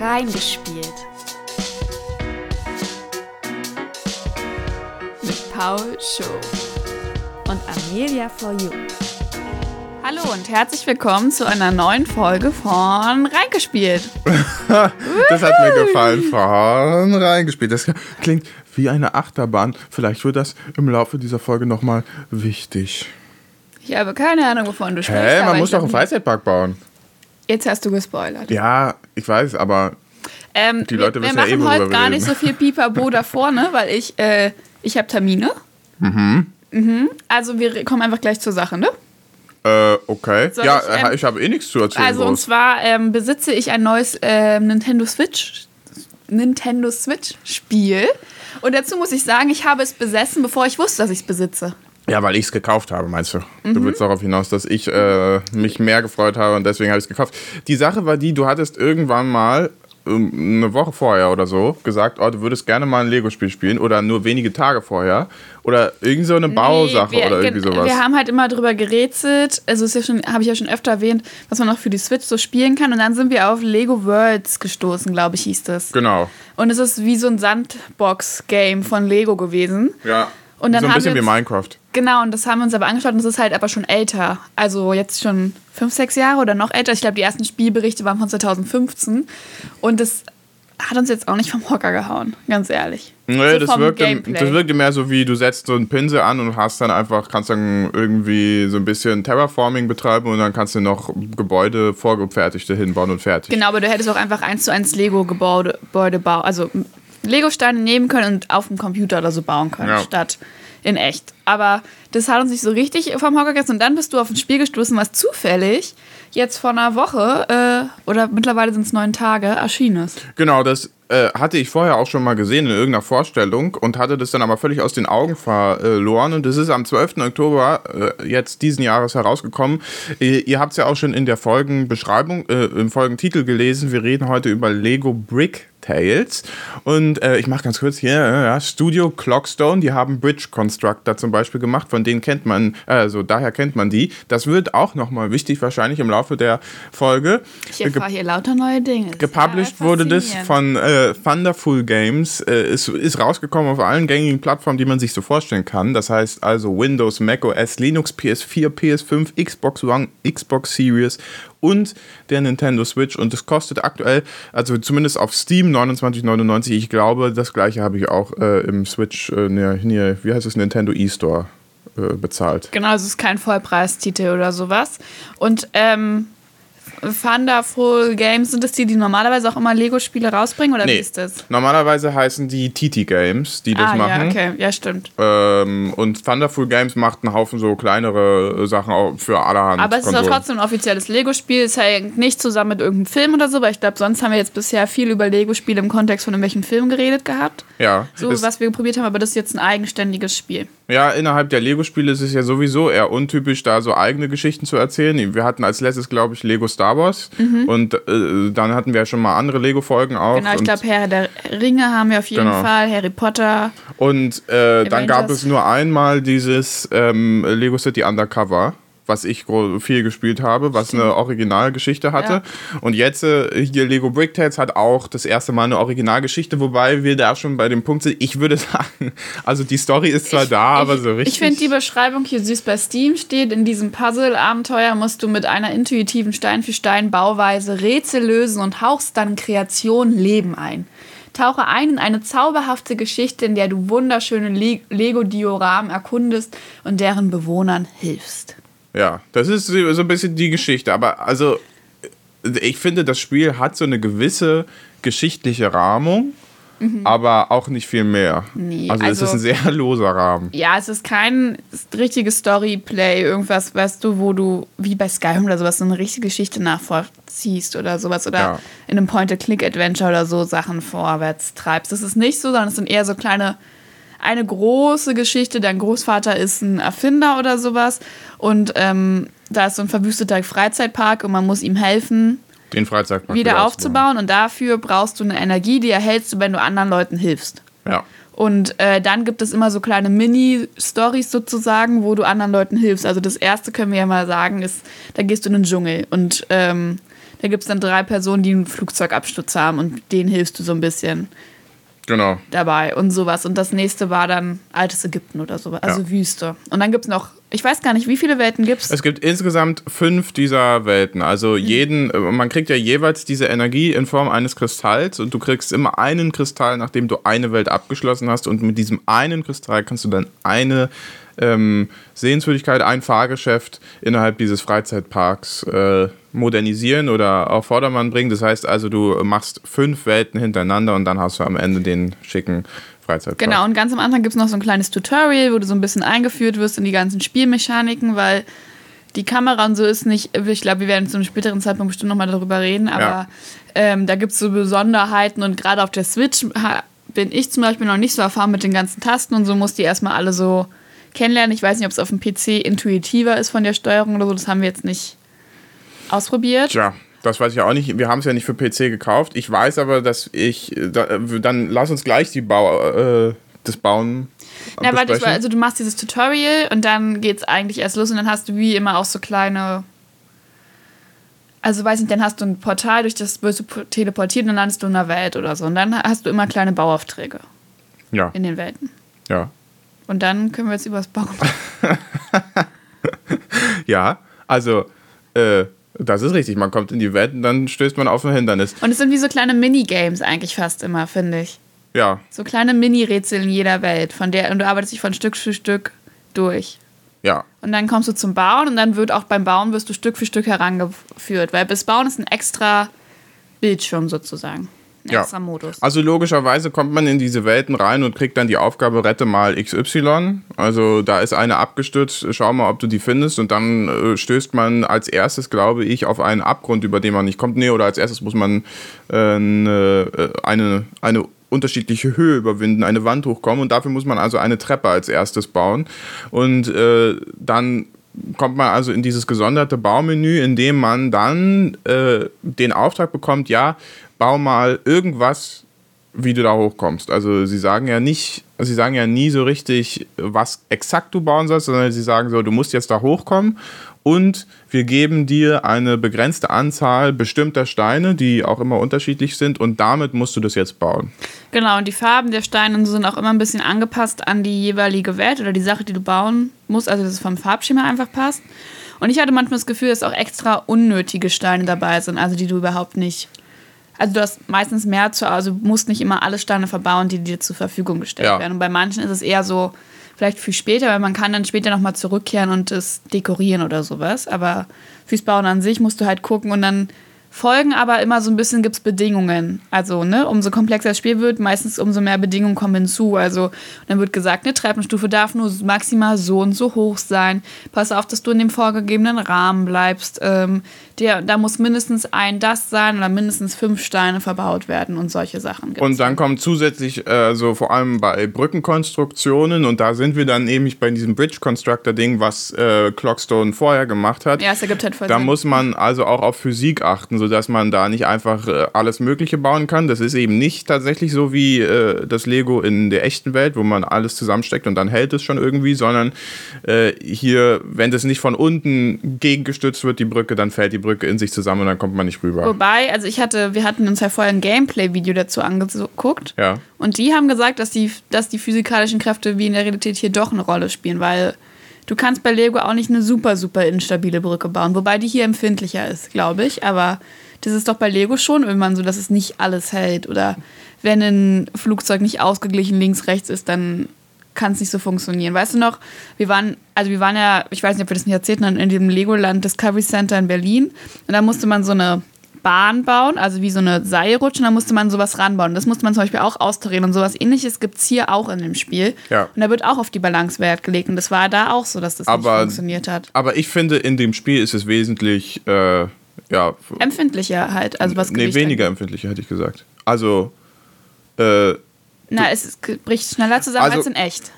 Reingespielt. Mit Paul Show und Amelia for You. Hallo und herzlich willkommen zu einer neuen Folge von Reingespielt. das hat mir gefallen. Von reingespielt. Das klingt wie eine Achterbahn. Vielleicht wird das im Laufe dieser Folge nochmal wichtig. Ich habe keine Ahnung, wovon du sprichst. Hä, man muss doch einen Freizeitpark bauen. Jetzt hast du gespoilert. Ja, ich weiß, aber Ähm, Die Leute wir, wissen wir ja eh, machen worüber heute wir gar reden. nicht so viel Pipapo da vorne, weil ich, äh, ich habe Termine. Mhm. Also wir kommen einfach gleich zur Sache, ne? äh, okay. Soll ja, ich, ähm, äh, ich habe eh nichts zu erzählen. Also und zwar ähm, besitze ich ein neues ähm, Nintendo Switch Nintendo Switch Spiel und dazu muss ich sagen, ich habe es besessen, bevor ich wusste, dass ich es besitze. Ja, weil ich es gekauft habe, meinst du? Mhm. Du willst darauf hinaus, dass ich äh, mich mehr gefreut habe und deswegen habe ich es gekauft. Die Sache war die, du hattest irgendwann mal ähm, eine Woche vorher oder so gesagt, oh, du würdest gerne mal ein Lego-Spiel spielen oder nur wenige Tage vorher oder irgend so eine Bausache Nee, wir, oder irgendwie gen- sowas. Wir haben halt immer drüber gerätselt, also ist ja schon, habe ich ja schon öfter erwähnt, was man noch für die Switch so spielen kann und dann sind wir auf Lego Worlds gestoßen, glaube ich, hieß das. genau. Und es ist wie so ein Sandbox-Game von Lego gewesen. Ja. Und dann so ein bisschen wie Minecraft. Genau, und das haben wir uns aber angeschaut und es ist halt aber schon älter. Also jetzt schon fünf, sechs Jahre oder noch älter. Ich glaube, die ersten Spielberichte waren von 2015. Und das hat uns jetzt auch nicht vom Hocker gehauen, ganz ehrlich. Nee, So das, wirkte, das wirkte mehr so wie, du setzt so einen Pinsel an und hast dann einfach, kannst dann irgendwie so ein bisschen Terraforming betreiben und dann kannst du noch Gebäude, vorgefertigte hinbauen und fertig. Genau, aber du hättest auch einfach eins zu eins Lego-Gebäude Gebäude bauen, also Lego-Steine nehmen können und auf dem Computer oder so bauen können, Ja. statt in echt. Aber das hat uns nicht so richtig vom Hocker gerissen. Und dann bist du auf ein Spiel gestoßen, was zufällig jetzt vor einer Woche äh, oder mittlerweile sind es neun Tage erschienen ist. Genau, das äh, hatte ich vorher auch schon mal gesehen in irgendeiner Vorstellung und hatte das dann aber völlig aus den Augen verloren. Und das ist am 12. Oktober äh, jetzt diesen Jahres herausgekommen. Ihr, ihr habt es ja auch schon in der Folgenbeschreibung, äh, im Folgentitel gelesen. Wir reden heute über Lego Brick Tales. Und äh, ich mache ganz kurz hier, äh, ja, Studio Clockstone, die haben Bridge Constructor zum Beispiel gemacht, von denen kennt man, also daher kennt man die. Das wird auch nochmal wichtig wahrscheinlich im Laufe der Folge. Ich erfahre hier lauter neue Dinge. Gepublished wurde das von äh, Thunderful Games. Äh, ist, ist rausgekommen auf allen gängigen Plattformen, die man sich so vorstellen kann. Das heißt also Windows, Mac OS, Linux, PS4, PS5, Xbox One, Xbox Series und der Nintendo Switch. Und es kostet aktuell, also zumindest auf Steam 29,99. Ich glaube, das gleiche habe ich auch äh, im Switch, äh, ne, nee, wie heißt es, Nintendo eStore äh, bezahlt. Genau, es ist kein Vollpreistitel oder sowas. Und ähm, Thunderful Games, sind das die, die normalerweise auch immer Lego-Spiele rausbringen oder wie ist das? Normalerweise heißen die TT Games, die das ah, machen. ja, okay, ja, stimmt. Ähm, und Thunderful Games macht einen Haufen so kleinere äh, Sachen auch für allerhand. Aber es ist doch trotzdem ein offizielles Lego-Spiel. Es hängt nicht zusammen mit irgendeinem Film oder so, weil ich glaube, sonst haben wir jetzt bisher viel über Lego-Spiele im Kontext von irgendwelchen Filmen geredet gehabt. Ja, So, was wir probiert haben, aber das ist jetzt ein eigenständiges Spiel. Ja, innerhalb der Lego-Spiele ist es ja sowieso eher untypisch, da so eigene Geschichten zu erzählen. Wir hatten als letztes, glaube ich, Lego Star Wars. Und äh, dann hatten wir ja schon mal andere Lego-Folgen auch. Genau, ich glaube, Herr der Ringe haben wir auf jeden Genau. Fall, Harry Potter. und äh, dann gab es nur einmal dieses ähm, Lego City Undercover. Was ich viel gespielt habe, was eine Originalgeschichte hatte. Und jetzt äh, hier Lego Brick Tales hat auch das erste Mal eine Originalgeschichte, wobei wir da schon bei dem Punkt sind. Ich würde sagen, also die Story ist zwar da, aber so richtig. Ich finde die Beschreibung hier süß bei Steam steht. In diesem Puzzle-Abenteuer musst du mit einer intuitiven Stein-für-Stein-Bauweise Rätsel lösen und hauchst dann Kreation Leben ein. Tauche ein in eine zauberhafte Geschichte, in der du wunderschöne Le Lego-Dioramen erkundest und deren Bewohnern hilfst. Ja, das ist so ein bisschen die Geschichte. Aber also, ich finde, das Spiel hat so eine gewisse geschichtliche Rahmung, aber auch nicht viel mehr. Mhm. Nee, also, es also- ist ein sehr loser Rahmen. Ja, es ist kein richtiges Storyplay, irgendwas, weißt du, wo du wie bei Skyrim oder sowas so eine richtige Geschichte nachvollziehst oder sowas oder Ja. in einem Point-and-Click-Adventure oder so Sachen vorwärts treibst. Das ist nicht so, sondern es sind eher so kleine, eine große Geschichte. Dein Großvater ist ein Erfinder oder sowas und ähm, da ist so ein verwüsteter Freizeitpark und man muss ihm helfen, Den Freizeitpark wieder aufzubauen und dafür brauchst du eine Energie, die erhältst du, wenn du anderen Leuten hilfst. Ja. Und äh, dann gibt es immer so kleine Mini-Stories sozusagen, wo du anderen Leuten hilfst. Also das erste können wir ja mal sagen, ist, da gehst du in den Dschungel und ähm, Da gibt es dann drei Personen, die einen Flugzeugabsturz haben und denen hilfst du so ein bisschen Genau. dabei und sowas. Und das nächste war dann altes Ägypten oder sowas, also Ja. Wüste. Und dann gibt es noch, ich weiß gar nicht, wie viele Welten gibt es? Es gibt insgesamt fünf dieser Welten. Also jeden, äh, man kriegt ja jeweils diese Energie in Form eines Kristalls und du kriegst immer einen Kristall, nachdem du eine Welt abgeschlossen hast. Und mit diesem einen Kristall kannst du dann eine ähm, Sehenswürdigkeit, ein Fahrgeschäft innerhalb dieses Freizeitparks äh, modernisieren oder auf Vordermann bringen. Das heißt also, du machst fünf Welten hintereinander und dann hast du am Ende den schicken Freizeitpark. Genau, und ganz am Anfang gibt es noch so ein kleines Tutorial, wo du so ein bisschen eingeführt wirst in die ganzen Spielmechaniken, weil die Kamera und so ist nicht, ich glaube, wir werden zu einem späteren Zeitpunkt bestimmt nochmal darüber reden, aber Ja. ähm, da gibt es so Besonderheiten und gerade auf der Switch bin ich zum Beispiel noch nicht so erfahren mit den ganzen Tasten und so muss die erstmal alle so kennenlernen. Ich weiß nicht, ob es auf dem PC intuitiver ist von der Steuerung oder so, das haben wir jetzt nicht ausprobiert. Tja, das weiß ich auch nicht. Wir haben es ja nicht für PC gekauft. Ich weiß aber, dass ich. äh, Da, äh, dann lass uns gleich die Bau, äh, das Bauen. Das, besprechen. also du machst dieses Tutorial und dann geht's eigentlich erst los und dann hast du wie immer auch so kleine. Also weiß nicht, dann hast du ein Portal, durch das wirst du po- teleportiert und dann landest du in einer Welt oder so. Und dann hast du immer kleine Bauaufträge ja, in den Welten. ja. Und dann können wir jetzt übers Bauen. Ja, also, äh, das ist richtig. Man kommt in die Welt und dann stößt man auf ein Hindernis. Und es sind wie so kleine Minigames eigentlich fast immer, finde ich. Ja, So kleine Mini-Rätsel in jeder Welt, von der und du arbeitest dich von Stück für Stück durch. ja. Und dann kommst du zum Bauen und dann wird auch beim Bauen wirst du Stück für Stück herangeführt, weil bis Bauen ist ein extra Bildschirm sozusagen. Ein Ja. extra Modus. Also logischerweise kommt man in diese Welten rein und kriegt dann die Aufgabe, rette mal XY. Also da ist eine abgestürzt, schau mal, ob du die findest. Und dann äh, stößt man als erstes, glaube ich, auf einen Abgrund, über den man nicht kommt. Nee, oder als erstes muss man äh, eine, äh, eine, eine unterschiedliche Höhe überwinden, eine Wand hochkommen. Und dafür muss man also eine Treppe als erstes bauen. Und äh, dann kommt man also in dieses gesonderte Baumenü, in dem man dann äh, den Auftrag bekommt, ja, bau mal irgendwas, wie du da hochkommst. Also sie sagen ja nicht, sie sagen ja nie so richtig, was exakt du bauen sollst, sondern sie sagen so, du musst jetzt da hochkommen und wir geben dir eine begrenzte Anzahl bestimmter Steine, die auch immer unterschiedlich sind und damit musst du das jetzt bauen. Genau, und die Farben der Steine sind auch immer ein bisschen angepasst an die jeweilige Welt oder die Sache, die du bauen musst, also dass es vom Farbschema einfach passt. Und ich hatte manchmal das Gefühl, dass auch extra unnötige Steine dabei sind, also die du überhaupt nicht. Also du hast meistens mehr zu, also du musst nicht immer alle Steine verbauen, die dir zur Verfügung gestellt Ja. werden. Und bei manchen ist es eher so, vielleicht für später, weil man kann dann später nochmal zurückkehren und es dekorieren oder sowas. Aber fürs Bauen an sich musst du halt gucken und dann folgen aber immer so ein bisschen gibt es Bedingungen. Also, ne, umso komplexer das Spiel wird, meistens umso mehr Bedingungen kommen hinzu. Also, dann wird gesagt, eine Treppenstufe darf nur maximal so und so hoch sein. Pass auf, dass du in dem vorgegebenen Rahmen bleibst. Ähm, der, da muss mindestens ein das sein oder mindestens fünf Steine verbaut werden und solche Sachen. gibt's. Und dann kommt zusätzlich, äh, so vor allem bei Brückenkonstruktionen, und da sind wir dann nämlich bei diesem Bridge Constructor Ding, was äh, Clockstone vorher gemacht hat. ja, es ergibt halt voll Da Sinn. muss man also auch auf Physik achten, sodass man da nicht einfach äh, alles Mögliche bauen kann. Das ist eben nicht tatsächlich so wie äh, das Lego in der echten Welt, wo man alles zusammensteckt und dann hält es schon irgendwie, sondern äh, hier, wenn das nicht von unten gegengestützt wird, die Brücke, dann fällt die Brücke in sich zusammen und dann kommt man nicht rüber. Wobei, also ich hatte, wir hatten uns ja vorher ein Gameplay-Video dazu angeguckt. Ja. Und die haben gesagt, dass die, dass die physikalischen Kräfte wie in der Realität hier doch eine Rolle spielen, weil du kannst bei Lego auch nicht eine super, super instabile Brücke bauen, wobei die hier empfindlicher ist, glaube ich. Aber das ist doch bei Lego schon irgendwann so, dass es nicht alles hält. Oder wenn ein Flugzeug nicht ausgeglichen links, rechts ist, dann kann es nicht so funktionieren. Weißt du noch, wir waren, also wir waren ja, ich weiß nicht, ob wir das nicht erzählt haben, in dem Legoland Discovery Center in Berlin. Und da musste man so eine Bahn bauen, also wie so eine Seilrutsche, und da musste man sowas ranbauen. Das musste man zum Beispiel auch austarieren und sowas ähnliches gibt es hier auch in dem Spiel. Ja. Und da wird auch auf die Balance Wert gelegt. Und das war da auch so, dass das Aber- nicht funktioniert hat. Aber ich finde, in dem Spiel ist es wesentlich, äh, ja, Empfindlicher halt, also was nee, Gewicht weniger angeht. empfindlicher, hätte ich gesagt. Also, äh, Na, es bricht schneller zusammen Also- als in echt.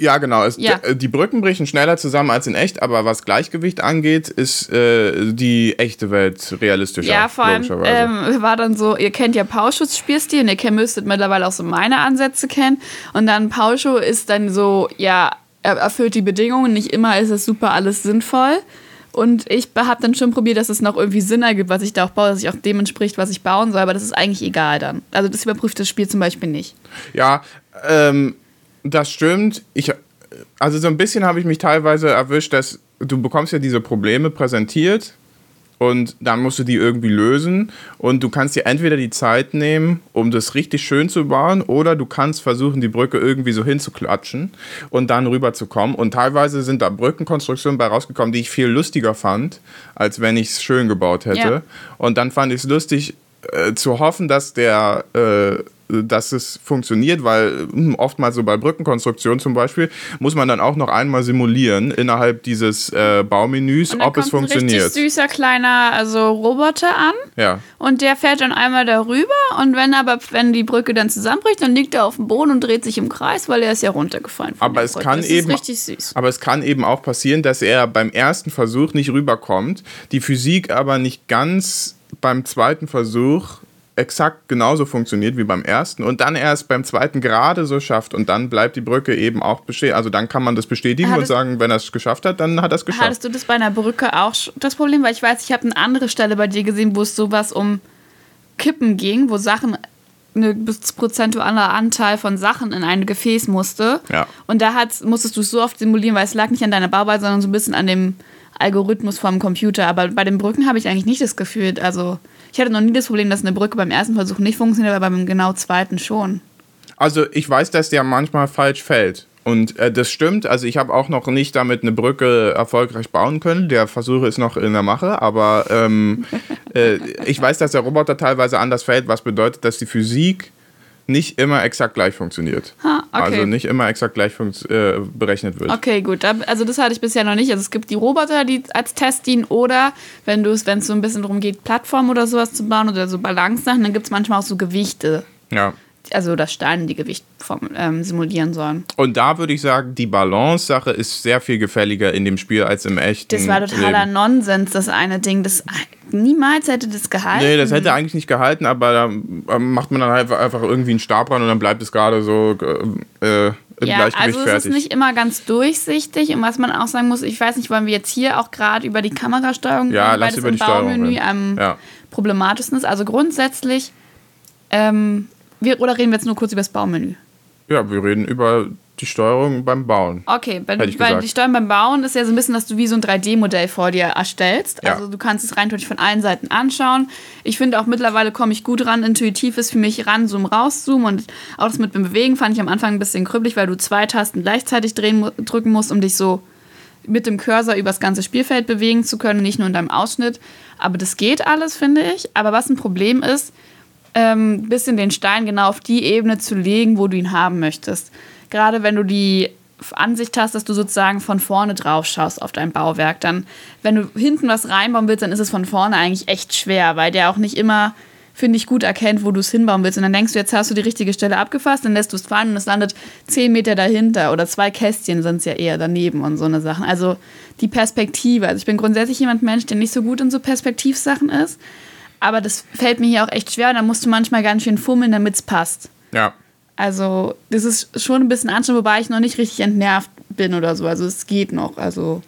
Ja, genau. Es, Ja. d- Die Brücken brechen schneller zusammen als in echt, aber was Gleichgewicht angeht, ist äh, die echte Welt realistischer. Ja, vor allem ähm, war dann so, ihr kennt ja Pauschuss-Spielstil und ihr kennt, müsstet mittlerweile auch so meine Ansätze kennen. Und dann Pauschu ist dann so, ja, er erfüllt die Bedingungen, nicht immer ist es super alles sinnvoll. Und ich habe dann schon probiert, dass es noch irgendwie Sinn ergibt, was ich da auch baue, dass ich auch dem entspricht, was ich bauen soll, aber das ist eigentlich egal dann. Also das überprüft das Spiel zum Beispiel nicht. Ja, ähm, das stimmt. Ich, also so ein bisschen habe ich mich teilweise erwischt, dass du bekommst ja diese Probleme präsentiert und dann musst du die irgendwie lösen und du kannst dir entweder die Zeit nehmen, um das richtig schön zu bauen oder du kannst versuchen, die Brücke irgendwie so hinzuklatschen und dann rüberzukommen und teilweise sind da Brückenkonstruktionen bei rausgekommen, die ich viel lustiger fand, als wenn ich es schön gebaut hätte ja. und dann fand ich es lustig äh, zu hoffen, dass der äh, dass es funktioniert, weil hm, oftmals so bei Brückenkonstruktionen zum Beispiel muss man dann auch noch einmal simulieren innerhalb dieses äh, Baumenüs, ob es funktioniert. Ein richtig süßer kleiner also Roboter an. Ja. Und der fährt dann einmal darüber und wenn aber wenn die Brücke dann zusammenbricht, dann liegt er auf dem Boden und dreht sich im Kreis, weil er ist ja runtergefallen. Aber es kann das eben richtig süß. Aber es kann eben auch passieren, dass er beim ersten Versuch nicht rüberkommt, die Physik aber nicht ganz beim zweiten Versuch exakt genauso funktioniert wie beim ersten und dann erst beim zweiten gerade so schafft und dann bleibt die Brücke eben auch bestehen. Also dann kann man das bestätigen Hattest und sagen, wenn er es geschafft hat, dann hat er es geschafft. Hattest du das bei einer Brücke auch das Problem? Weil ich weiß, ich habe eine andere Stelle bei dir gesehen, wo es sowas um Kippen ging, wo Sachen ein prozentualer Anteil von Sachen in ein Gefäß musste. Ja. Und da hat, musstest du es so oft simulieren, weil es lag nicht an deiner Bauweise, sondern so ein bisschen an dem Algorithmus vom Computer. Aber bei den Brücken habe ich eigentlich nicht das Gefühl, also ich hatte noch nie das Problem, dass eine Brücke beim ersten Versuch nicht funktioniert, aber beim genau zweiten schon. Also ich weiß, dass der manchmal falsch fällt. Und äh, das stimmt. Also ich habe auch noch nicht damit eine Brücke erfolgreich bauen können. Der Versuch ist noch in der Mache. Aber ähm, äh, ich weiß, dass der Roboter teilweise anders fällt, was bedeutet, dass die Physik nicht immer exakt gleich funktioniert. Ha, okay. Also nicht immer exakt gleich äh, berechnet wird. Okay, gut. Also das hatte ich bisher noch nicht. Also es gibt die Roboter, die als Test dienen oder wenn du es, wenn es so ein bisschen darum geht, Plattformen oder sowas zu bauen oder so Balance-Sachen, dann gibt es manchmal auch so Gewichte. Ja also das Steine, die Gewicht vom, ähm, simulieren sollen. Und da würde ich sagen, die Balance-Sache ist sehr viel gefälliger in dem Spiel als im echten. Das war totaler Leben. Nonsens, das eine Ding. Das niemals hätte das gehalten. Nee, das hätte eigentlich nicht gehalten, aber da ähm, macht man dann halt einfach irgendwie einen Stab ran und dann bleibt es gerade so äh, im ja, Gleichgewicht also fertig. es ist nicht immer ganz durchsichtig und was man auch sagen muss, ich weiß nicht, wollen wir jetzt hier auch gerade über die Kamerasteuerung ja, das über im die Baumenü am ja. problematischsten ist. Also grundsätzlich ähm, wir, oder reden wir jetzt nur kurz über das Baumenü? Ja, wir reden über die Steuerung beim Bauen. Okay, weil, weil die Steuerung beim Bauen ist ja so ein bisschen, dass du wie so ein 3D-Modell vor dir erstellst. Ja. Also du kannst es rein von allen Seiten anschauen. Ich finde auch mittlerweile komme ich gut ran. Intuitiv ist für mich ran, zoom, raus, zoom. Und auch das mit dem Bewegen fand ich am Anfang ein bisschen krüppelig, weil du zwei Tasten gleichzeitig drehen, drücken musst, um dich so mit dem Cursor über das ganze Spielfeld bewegen zu können, nicht nur in deinem Ausschnitt. Aber das geht alles, finde ich. Aber was ein Problem ist, ähm, bisschen den Stein genau auf die Ebene zu legen, wo du ihn haben möchtest. Gerade wenn du die Ansicht hast, dass du sozusagen von vorne drauf schaust auf dein Bauwerk, dann, wenn du hinten was reinbauen willst, dann ist es von vorne eigentlich echt schwer, weil der auch nicht immer, finde ich, gut erkennt, wo du es hinbauen willst. Und dann denkst du, jetzt hast du die richtige Stelle abgefasst, dann lässt du es fallen und es landet zehn Meter dahinter oder zwei Kästchen sind es ja eher daneben und so eine Sachen. Also die Perspektive. Also ich bin grundsätzlich jemand Mensch, der nicht so gut in so Perspektivsachen ist. Aber das fällt mir hier auch echt schwer. Da musst du manchmal ganz schön fummeln, damit es passt. Ja. Also, das ist schon ein bisschen anstrengend, wobei ich noch nicht richtig entnervt bin oder so. Also, es geht noch. Also.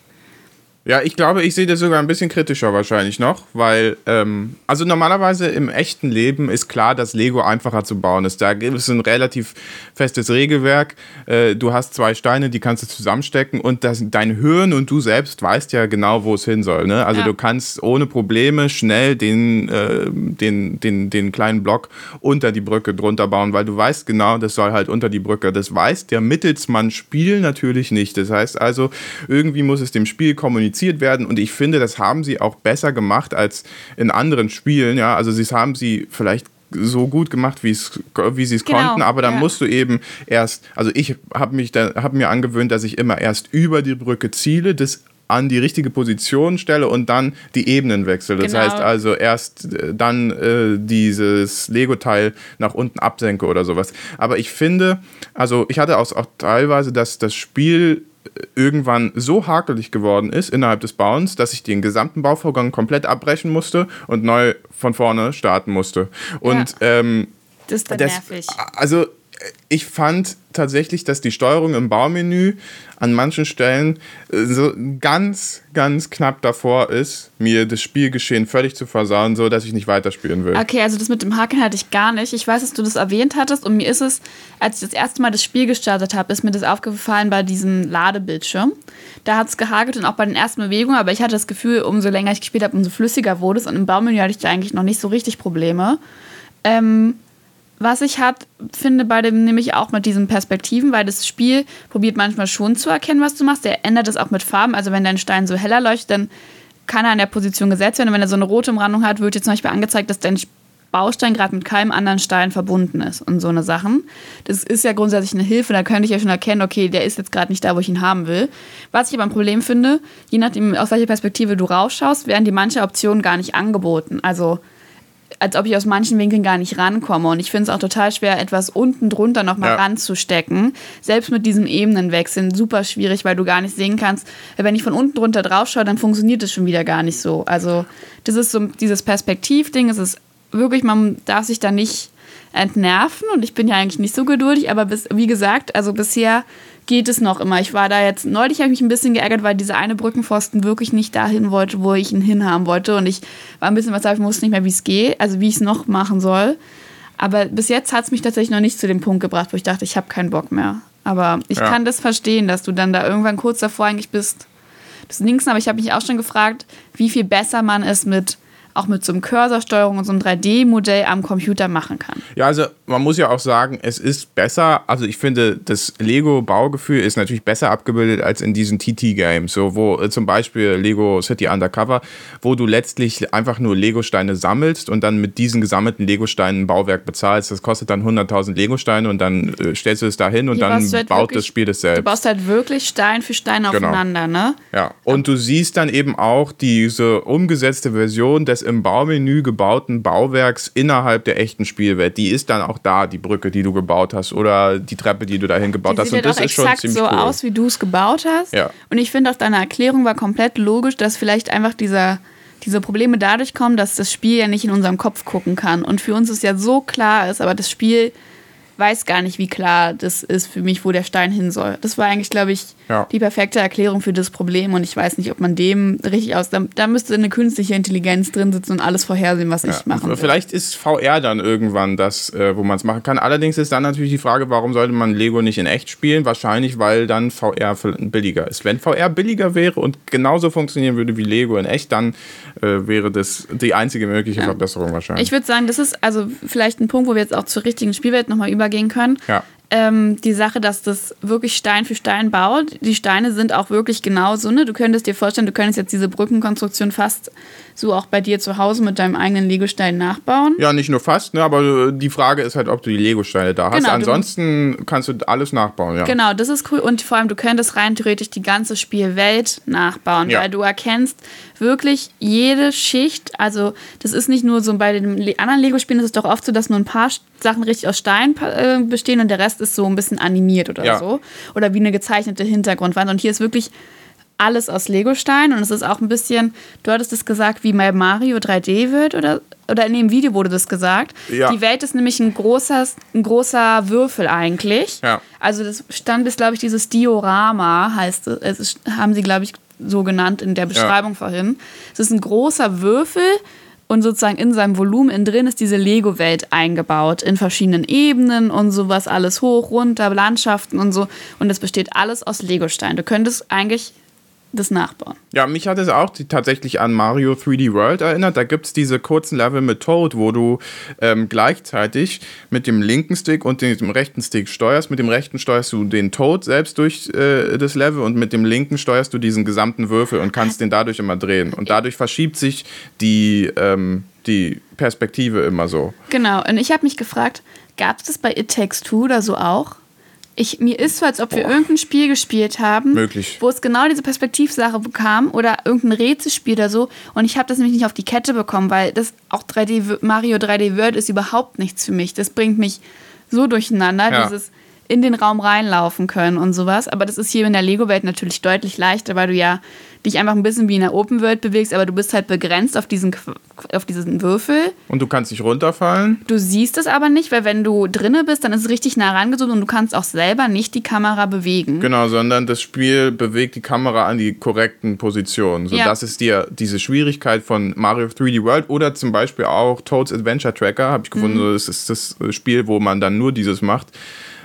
Ja, ich glaube, ich sehe das sogar ein bisschen kritischer wahrscheinlich noch, weil, ähm, also normalerweise im echten Leben ist klar, dass Lego einfacher zu bauen ist. Da gibt es ein relativ festes Regelwerk. Äh, du hast zwei Steine, die kannst du zusammenstecken und das, dein Hirn und du selbst weißt ja genau, wo es hin soll. Ne? Also ja. du kannst ohne Probleme schnell den, äh, den, den, den kleinen Block unter die Brücke drunter bauen, weil du weißt genau, das soll halt unter die Brücke. Das weiß der Mittelsmann Spiel natürlich nicht. Das heißt also, irgendwie muss es dem Spiel kommunizieren kommuniziert werden. Und ich finde, das haben sie auch besser gemacht als in anderen Spielen. Ja, also sie haben sie vielleicht so gut gemacht, wie sie es genau, konnten, aber dann ja. musst du eben erst, also ich habe mich da, habe mir angewöhnt, dass ich immer erst über die Brücke ziele, das an die richtige Position stelle und dann die Ebenen wechsle. Das genau. heißt also erst äh, dann äh, dieses Lego-Teil nach unten absenke oder sowas. Aber ich finde, also ich hatte auch, auch teilweise, dass das Spiel irgendwann so hakelig geworden ist innerhalb des Bauens, dass ich den gesamten Bauvorgang komplett abbrechen musste und neu von vorne starten musste. Und ja. ähm, das ist dann das, nervig. Also ich fand tatsächlich, dass die Steuerung im Baumenü an manchen Stellen äh, so ganz, ganz knapp davor ist, mir das Spielgeschehen völlig zu versauen, so dass ich nicht weiterspielen will. Okay, also das mit dem Haken hatte ich gar nicht. Ich weiß, dass du das erwähnt hattest und mir ist es, als ich das erste Mal das Spiel gestartet habe, ist mir das aufgefallen bei diesem Ladebildschirm. Da hat es gehagelt und auch bei den ersten Bewegungen, aber ich hatte das Gefühl, umso länger ich gespielt habe, umso flüssiger wurde es und im Baumenü hatte ich da eigentlich noch nicht so richtig Probleme. Ähm, was ich hat, finde bei dem nämlich auch mit diesen Perspektiven, weil das Spiel probiert manchmal schon zu erkennen, was du machst. Der ändert es auch mit Farben. Also wenn dein Stein so heller leuchtet, dann kann er in der Position gesetzt werden. Und wenn er so eine rote Umrandung hat, wird jetzt zum Beispiel angezeigt, dass dein Baustein gerade mit keinem anderen Stein verbunden ist und so eine Sachen. Das ist ja grundsätzlich eine Hilfe, da könnte ich ja schon erkennen, okay, der ist jetzt gerade nicht da, wo ich ihn haben will. Was ich aber ein Problem finde, je nachdem, aus welcher Perspektive du rausschaust, werden die manche Optionen gar nicht angeboten. Also als ob ich aus manchen Winkeln gar nicht rankomme. Und ich finde es auch total schwer, etwas unten drunter nochmal ja. ranzustecken. Selbst mit diesem Ebenenwechseln super schwierig, weil du gar nicht sehen kannst. Wenn ich von unten drunter drauf schaue, dann funktioniert das schon wieder gar nicht so. Also, das ist so dieses Perspektivding. Es ist wirklich, man darf sich da nicht entnerven. Und ich bin ja eigentlich nicht so geduldig, aber bis, wie gesagt, also bisher geht es noch immer. Ich war da jetzt, neulich habe ich mich ein bisschen geärgert, weil dieser eine Brückenpfosten wirklich nicht dahin wollte, wo ich ihn hinhaben wollte. Und ich war ein bisschen was ich wusste nicht mehr, wie es geht, also wie ich es noch machen soll. Aber bis jetzt hat es mich tatsächlich noch nicht zu dem Punkt gebracht, wo ich dachte, ich habe keinen Bock mehr. Aber ich ja. kann das verstehen, dass du dann da irgendwann kurz davor eigentlich bist, das Linksen. Aber ich habe mich auch schon gefragt, wie viel besser man es mit auch mit so einem Cursorsteuerung und so einem 3D-Modell am Computer machen kann. Ja, also man muss ja auch sagen, es ist besser, also ich finde, das Lego-Baugefühl ist natürlich besser abgebildet als in diesen TT-Games, so wo äh, zum Beispiel Lego City Undercover, wo du letztlich einfach nur Lego-Steine sammelst und dann mit diesen gesammelten Lego-Steinen ein Bauwerk bezahlst. Das kostet dann 100.000 Lego-Steine und dann äh, stellst du es da hin und Hier dann halt baut wirklich, das Spiel das selbst. Du baust halt wirklich Stein für Stein genau. aufeinander, ne? Ja, und du siehst dann eben auch diese umgesetzte Version des im Baumenü gebauten Bauwerks innerhalb der echten Spielwelt. Die ist dann auch da, die Brücke, die du gebaut hast oder die Treppe, die du dahin gebaut die hast. Sieht und das ist schon ziemlich so cool. aus, wie du es gebaut hast. Ja. Und ich finde auch deine Erklärung war komplett logisch, dass vielleicht einfach dieser diese Probleme dadurch kommen, dass das Spiel ja nicht in unserem Kopf gucken kann. Und für uns ist ja so klar ist, aber das Spiel weiß gar nicht, wie klar das ist für mich, wo der Stein hin soll. Das war eigentlich, glaube ich, ja. die perfekte Erklärung für das Problem und ich weiß nicht, ob man dem richtig aus. Da, da müsste eine künstliche Intelligenz drin sitzen und alles vorhersehen, was ja. ich machen will. Vielleicht ist VR dann irgendwann das, äh, wo man es machen kann. Allerdings ist dann natürlich die Frage, warum sollte man Lego nicht in echt spielen? Wahrscheinlich, weil dann VR billiger ist. Wenn VR billiger wäre und genauso funktionieren würde wie Lego in echt, dann äh, wäre das die einzige mögliche ja. Verbesserung wahrscheinlich. Ich würde sagen, das ist also vielleicht ein Punkt, wo wir jetzt auch zur richtigen Spielwelt nochmal übergehen können. Ja ähm, die Sache, dass das wirklich Stein für Stein baut. Die Steine sind auch wirklich genauso. Ne? Du könntest dir vorstellen, du könntest jetzt diese Brückenkonstruktion fast so auch bei dir zu Hause mit deinem eigenen Legostein nachbauen. Ja, nicht nur fast, ne? aber die Frage ist halt, ob du die Legosteine da hast. Genau, Ansonsten du, kannst du alles nachbauen, ja. Genau, das ist cool. Und vor allem, du könntest rein theoretisch die ganze Spielwelt nachbauen, ja. weil du erkennst wirklich jede Schicht. Also, das ist nicht nur so bei den anderen Lego-Spielen, ist es doch oft so, dass nur ein paar Sachen richtig aus Stein äh, bestehen und der Rest ist so ein bisschen animiert oder ja. so. Oder wie eine gezeichnete Hintergrundwand. Und hier ist wirklich alles aus Legostein und es ist auch ein bisschen, du hattest es gesagt, wie bei Mario 3D wird oder, oder in dem Video wurde das gesagt. Ja. Die Welt ist nämlich ein großer, ein großer Würfel eigentlich. Ja. Also das stand ist, glaube ich, dieses Diorama heißt es, es ist, haben sie, glaube ich, so genannt in der Beschreibung ja. vorhin. Es ist ein großer Würfel und sozusagen in seinem Volumen drin ist diese Lego-Welt eingebaut in verschiedenen Ebenen und sowas alles hoch, runter, Landschaften und so. Und es besteht alles aus Legostein. Du könntest eigentlich das Nachbauen. Ja, mich hat es auch tatsächlich an Mario 3D World erinnert. Da gibt es diese kurzen Level mit Toad, wo du ähm, gleichzeitig mit dem linken Stick und dem rechten Stick steuerst. Mit dem rechten steuerst du den Toad selbst durch äh, das Level und mit dem linken steuerst du diesen gesamten Würfel und kannst den dadurch immer drehen. Und dadurch verschiebt sich die, ähm, die Perspektive immer so. Genau, und ich habe mich gefragt, gab es das bei It Takes Two oder so auch? Ich, mir ist so, als ob wir irgendein Spiel gespielt haben, Möglich. wo es genau diese Perspektivsache bekam oder irgendein Rätselspiel oder so. Und ich habe das nämlich nicht auf die Kette bekommen, weil das auch 3D Mario 3D World ist überhaupt nichts für mich. Das bringt mich so durcheinander. Ja. Dieses in den Raum reinlaufen können und sowas. Aber das ist hier in der Lego-Welt natürlich deutlich leichter, weil du ja dich einfach ein bisschen wie in der Open World bewegst, aber du bist halt begrenzt auf diesen, auf diesen Würfel. Und du kannst nicht runterfallen? Du siehst es aber nicht, weil wenn du drinne bist, dann ist es richtig nah rangezoomt und du kannst auch selber nicht die Kamera bewegen. Genau, sondern das Spiel bewegt die Kamera an die korrekten Positionen. So, ja. Das ist dir diese Schwierigkeit von Mario 3D World oder zum Beispiel auch Toads Adventure Tracker, habe ich gefunden. Mhm. Das ist das Spiel, wo man dann nur dieses macht.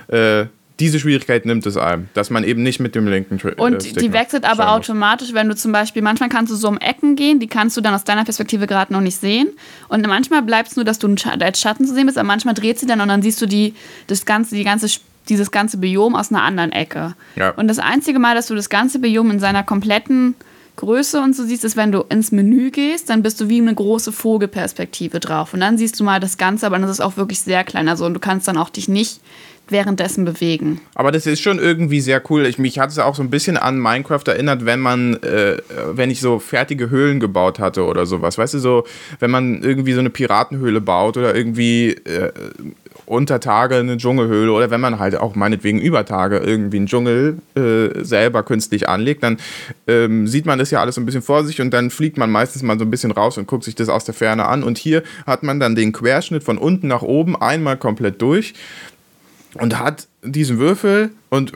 Äh, diese Schwierigkeit nimmt es einem, dass man eben nicht mit dem linken Tri Und äh, die wechselt aber automatisch, wenn du zum Beispiel, manchmal kannst du so um Ecken gehen, die kannst du dann aus deiner Perspektive gerade noch nicht sehen. Und manchmal bleibt es nur, dass du als Schatten zu sehen bist, aber manchmal dreht sie dann und dann siehst du die, das ganze, die ganze, dieses ganze Biom aus einer anderen Ecke. Ja. Und das einzige Mal, dass du das ganze Biom in seiner kompletten Größe und so siehst, ist, wenn du ins Menü gehst, dann bist du wie eine große Vogelperspektive drauf. Und dann siehst du mal das Ganze, aber das ist auch wirklich sehr klein. Also und du kannst dann auch dich nicht währenddessen bewegen. Aber das ist schon irgendwie sehr cool. Ich, mich hat es auch so ein bisschen an Minecraft erinnert, wenn man, äh, wenn ich so fertige Höhlen gebaut hatte oder sowas. Weißt du, so, wenn man irgendwie so eine Piratenhöhle baut oder irgendwie äh, unter Tage eine Dschungelhöhle oder wenn man halt auch meinetwegen über Tage irgendwie einen Dschungel äh, selber künstlich anlegt, dann ähm, sieht man das ja alles so ein bisschen vor sich und dann fliegt man meistens mal so ein bisschen raus und guckt sich das aus der Ferne an. Und hier hat man dann den Querschnitt von unten nach oben einmal komplett durch und hat diesen Würfel und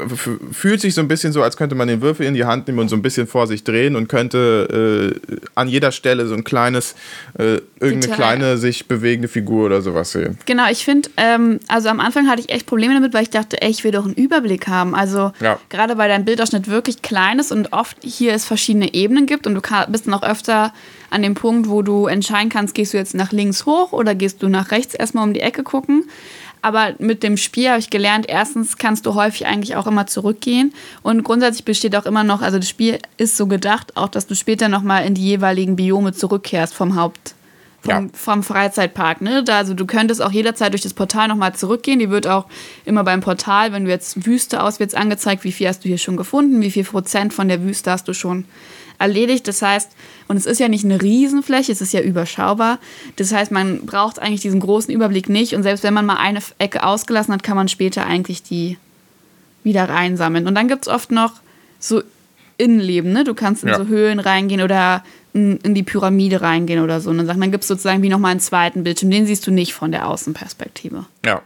fühlt sich so ein bisschen so, als könnte man den Würfel in die Hand nehmen und so ein bisschen vor sich drehen und könnte äh, an jeder Stelle so ein kleines, äh, irgendeine Detail. kleine sich bewegende Figur oder sowas sehen. Genau, ich finde, ähm, also am Anfang hatte ich echt Probleme damit, weil ich dachte, ey, ich will doch einen Überblick haben. Also ja. gerade weil dein Bildausschnitt wirklich klein ist und oft hier es verschiedene Ebenen gibt und du bist dann auch öfter an dem Punkt, wo du entscheiden kannst, gehst du jetzt nach links hoch oder gehst du nach rechts erstmal um die Ecke gucken. Aber mit dem Spiel habe ich gelernt, erstens kannst du häufig eigentlich auch immer zurückgehen. Und grundsätzlich besteht auch immer noch, also das Spiel ist so gedacht, auch dass du später nochmal in die jeweiligen Biome zurückkehrst vom Haupt. Vom, ja. vom Freizeitpark, ne? Da, also du könntest auch jederzeit durch das Portal nochmal zurückgehen. Die wird auch immer beim Portal, wenn du jetzt Wüste auswärts angezeigt, wie viel hast du hier schon gefunden, wie viel Prozent von der Wüste hast du schon erledigt. Das heißt, und es ist ja nicht eine Riesenfläche, es ist ja überschaubar. Das heißt, man braucht eigentlich diesen großen Überblick nicht. Und selbst wenn man mal eine Ecke ausgelassen hat, kann man später eigentlich die wieder reinsammeln. Und dann gibt es oft noch so Innenleben, ne? Du kannst in ja. so Höhlen reingehen oder in, in, die Pyramide reingehen oder so. Und dann, dann gibt es sozusagen wie nochmal einen zweiten Bildschirm. Den siehst du nicht von der Außenperspektive. Ja.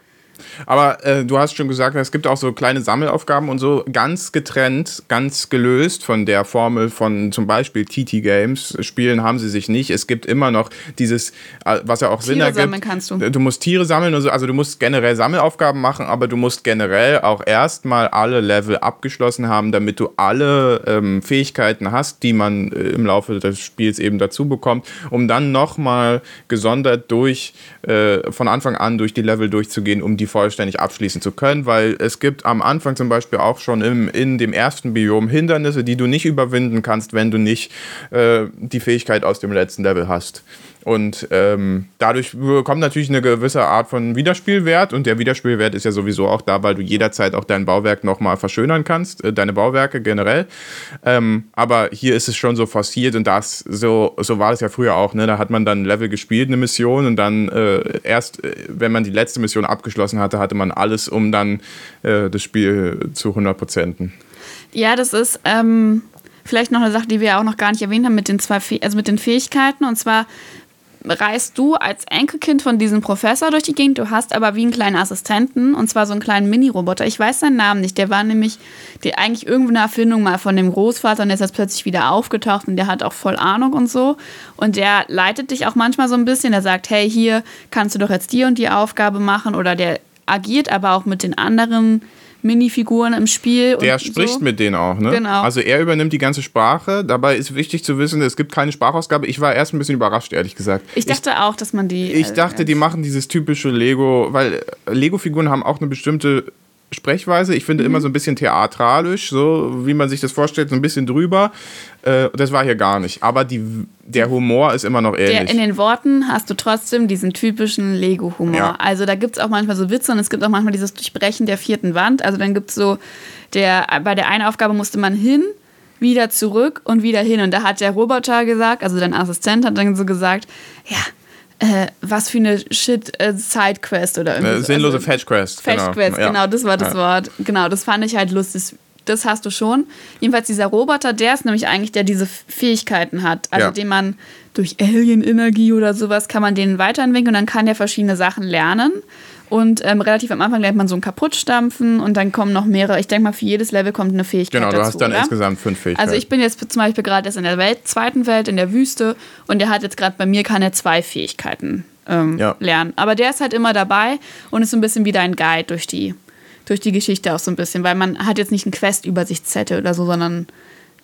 Aber äh, du hast schon gesagt, es gibt auch so kleine Sammelaufgaben und so ganz getrennt, ganz gelöst von der Formel von zum Beispiel TT Games. Spielen haben sie sich nicht. Es gibt immer noch dieses, äh, was ja auch Tiere Sinn ergibt. Sammeln kannst du. du musst Tiere sammeln und so. Also du musst generell Sammelaufgaben machen, aber du musst generell auch erstmal alle Level abgeschlossen haben, damit du alle ähm, Fähigkeiten hast, die man äh, im Laufe des Spiels eben dazu bekommt, um dann nochmal gesondert durch äh, von Anfang an durch die Level durchzugehen, um die die vollständig abschließen zu können, weil es gibt am Anfang zum Beispiel auch schon im, in dem ersten Biom Hindernisse, die du nicht überwinden kannst, wenn du nicht äh, die Fähigkeit aus dem letzten Level hast. Und ähm, dadurch bekommt natürlich eine gewisse Art von Wiederspielwert. Und der Wiederspielwert ist ja sowieso auch da, weil du jederzeit auch dein Bauwerk nochmal verschönern kannst, äh, deine Bauwerke generell. Ähm, aber hier ist es schon so forciert und das, so, so war es ja früher auch. Ne? Da hat man dann Level gespielt, eine Mission, und dann äh, erst, äh, wenn man die letzte Mission abgeschlossen hatte, hatte man alles, um dann äh, das Spiel zu 100 Prozenten. Ja, das ist. Ähm vielleicht noch eine Sache, die wir auch noch gar nicht erwähnt haben mit den zwei, also mit den Fähigkeiten. Und zwar reist du als Enkelkind von diesem Professor durch die Gegend. Du hast aber wie einen kleinen Assistenten und zwar so einen kleinen Mini-Roboter. Ich weiß seinen Namen nicht. Der war nämlich die, eigentlich irgendwo eine Erfindung mal von dem Großvater und der ist jetzt plötzlich wieder aufgetaucht und der hat auch voll Ahnung und so. Und der leitet dich auch manchmal so ein bisschen. Der sagt, hey, hier kannst du doch jetzt die und die Aufgabe machen oder der agiert aber auch mit den anderen Minifiguren im Spiel. Der spricht so. mit denen auch, ne? Genau. Also er übernimmt die ganze Sprache. Dabei ist wichtig zu wissen, es gibt keine Sprachausgabe. Ich war erst ein bisschen überrascht, ehrlich gesagt. Ich dachte ich, auch, dass man die. Ich dachte, die machen dieses typische Lego, weil Lego-Figuren haben auch eine bestimmte Sprechweise. Ich finde mhm. immer so ein bisschen theatralisch, so wie man sich das vorstellt, so ein bisschen drüber. Äh, das war hier gar nicht. Aber die, der Humor ist immer noch ähnlich. Der, in den Worten hast du trotzdem diesen typischen Lego-Humor. Ja. Also da gibt es auch manchmal so Witze und es gibt auch manchmal dieses Durchbrechen der vierten Wand. Also dann gibt es so, der, bei der einen Aufgabe musste man hin, wieder zurück und wieder hin. Und da hat der Roboter gesagt, also dein Assistent hat dann so gesagt, ja, äh, was für eine shit äh, Sidequest oder irgendwie. Eine sinnlose also, Fetch-Quest. Fetch-Quest, genau. genau, das war das ja. Wort. Genau, das fand ich halt lustig. Das hast du schon. Jedenfalls dieser Roboter, der ist nämlich eigentlich, der diese Fähigkeiten hat. Also ja. den man durch Alien-Energie oder sowas kann man den weiterentwickeln und dann kann der verschiedene Sachen lernen. Und ähm, relativ am Anfang lernt man so ein Kaputtstampfen und dann kommen noch mehrere. Ich denke mal, für jedes Level kommt eine Fähigkeit. Genau, du dazu, hast dann oder? insgesamt fünf Fähigkeiten. Also ich bin jetzt zum Beispiel gerade erst in der Welt, zweiten Welt, in der Wüste und der hat jetzt gerade bei mir kann er zwei Fähigkeiten ähm, ja. lernen. Aber der ist halt immer dabei und ist so ein bisschen wie dein Guide durch die, durch die Geschichte auch so ein bisschen, weil man hat jetzt nicht einen Quest-Übersichtszettel oder so, sondern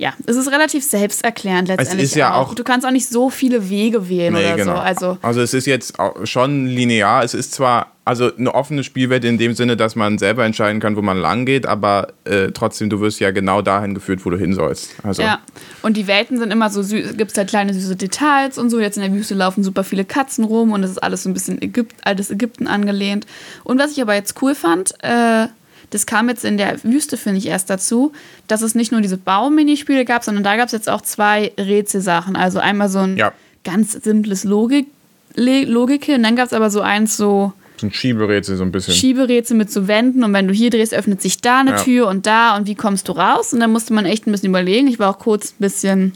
ja, es ist relativ selbsterklärend letztendlich. Es ist ja auch, auch, Du kannst auch nicht so viele Wege wählen nee, oder genau. so. Also, also es ist jetzt schon linear. Es ist zwar also eine offene Spielwelt in dem Sinne, dass man selber entscheiden kann, wo man lang geht, aber äh, trotzdem, du wirst ja genau dahin geführt, wo du hin sollst. Also. Ja, und die Welten sind immer so süß, gibt es halt kleine süße Details und so. Jetzt in der Wüste laufen super viele Katzen rum und es ist alles so ein bisschen Ägypt, altes Ägypten angelehnt. Und was ich aber jetzt cool fand, äh, das kam jetzt in der Wüste, finde ich, erst dazu, dass es nicht nur diese Bauminispiele gab, sondern da gab es jetzt auch zwei Rätselsachen. Also einmal so ein ja. ganz simples Logik, Logik und dann gab es aber so eins so. So ein Schieberätsel so ein bisschen. Schieberätsel mit so Wänden und wenn du hier drehst, öffnet sich da eine ja. Tür und da und wie kommst du raus? Und dann musste man echt ein bisschen überlegen. Ich war auch kurz ein bisschen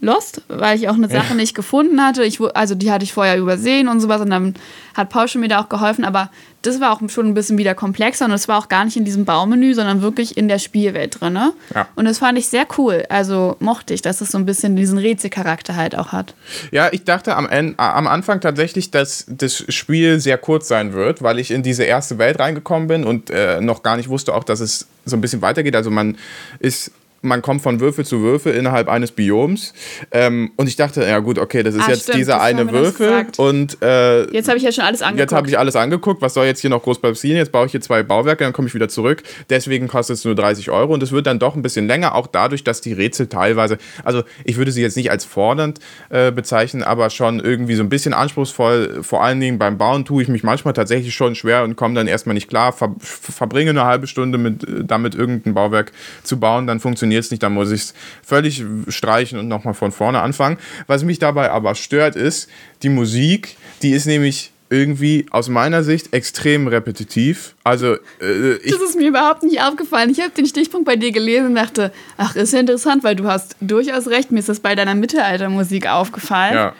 lost, weil ich auch eine Sache ja. nicht gefunden hatte. Ich, also die hatte ich vorher übersehen und sowas und dann hat Paul schon mir da auch geholfen, aber das war auch schon ein bisschen wieder komplexer und es war auch gar nicht in diesem Baumenü, sondern wirklich in der Spielwelt drin. Ne? Ja. Und das fand ich sehr cool. Also mochte ich, dass es so ein bisschen diesen Rätselcharakter halt auch hat. Ja, ich dachte am, am Anfang tatsächlich, dass das Spiel sehr kurz sein wird, weil ich in diese erste Welt reingekommen bin und äh, noch gar nicht wusste auch, dass es so ein bisschen weitergeht. Also man ist man kommt von Würfel zu Würfel innerhalb eines Bioms. Ähm, und ich dachte, ja gut, okay, das ist ah, jetzt stimmt, dieser eine Würfel. Und äh, jetzt habe ich ja schon alles angeguckt. Jetzt habe ich alles angeguckt. Was soll jetzt hier noch groß passieren? Jetzt baue ich hier zwei Bauwerke, dann komme ich wieder zurück. Deswegen kostet es nur 30 Euro. Und es wird dann doch ein bisschen länger, auch dadurch, dass die Rätsel teilweise, also ich würde sie jetzt nicht als fordernd äh, bezeichnen, aber schon irgendwie so ein bisschen anspruchsvoll. Vor allen Dingen beim Bauen tue ich mich manchmal tatsächlich schon schwer und komme dann erstmal nicht klar, ver verbringe eine halbe Stunde mit, damit irgendein Bauwerk zu bauen, dann funktioniert funktioniert es nicht, dann muss ich es völlig streichen und nochmal von vorne anfangen. Was mich dabei aber stört, ist die Musik, die ist nämlich irgendwie aus meiner Sicht extrem repetitiv. Also äh, das ist mir überhaupt nicht aufgefallen. Ich habe den Stichpunkt bei dir gelesen und dachte, ach, ist ja interessant, weil du hast durchaus recht. Mir ist das bei deiner Mittelaltermusik aufgefallen. Ja.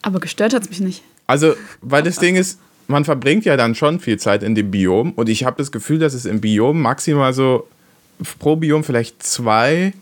Aber gestört hat es mich nicht. Also, weil das Ding ist, man verbringt ja dann schon viel Zeit in dem Biom und ich habe das Gefühl, dass es im Biom maximal so pro Biom vielleicht zwei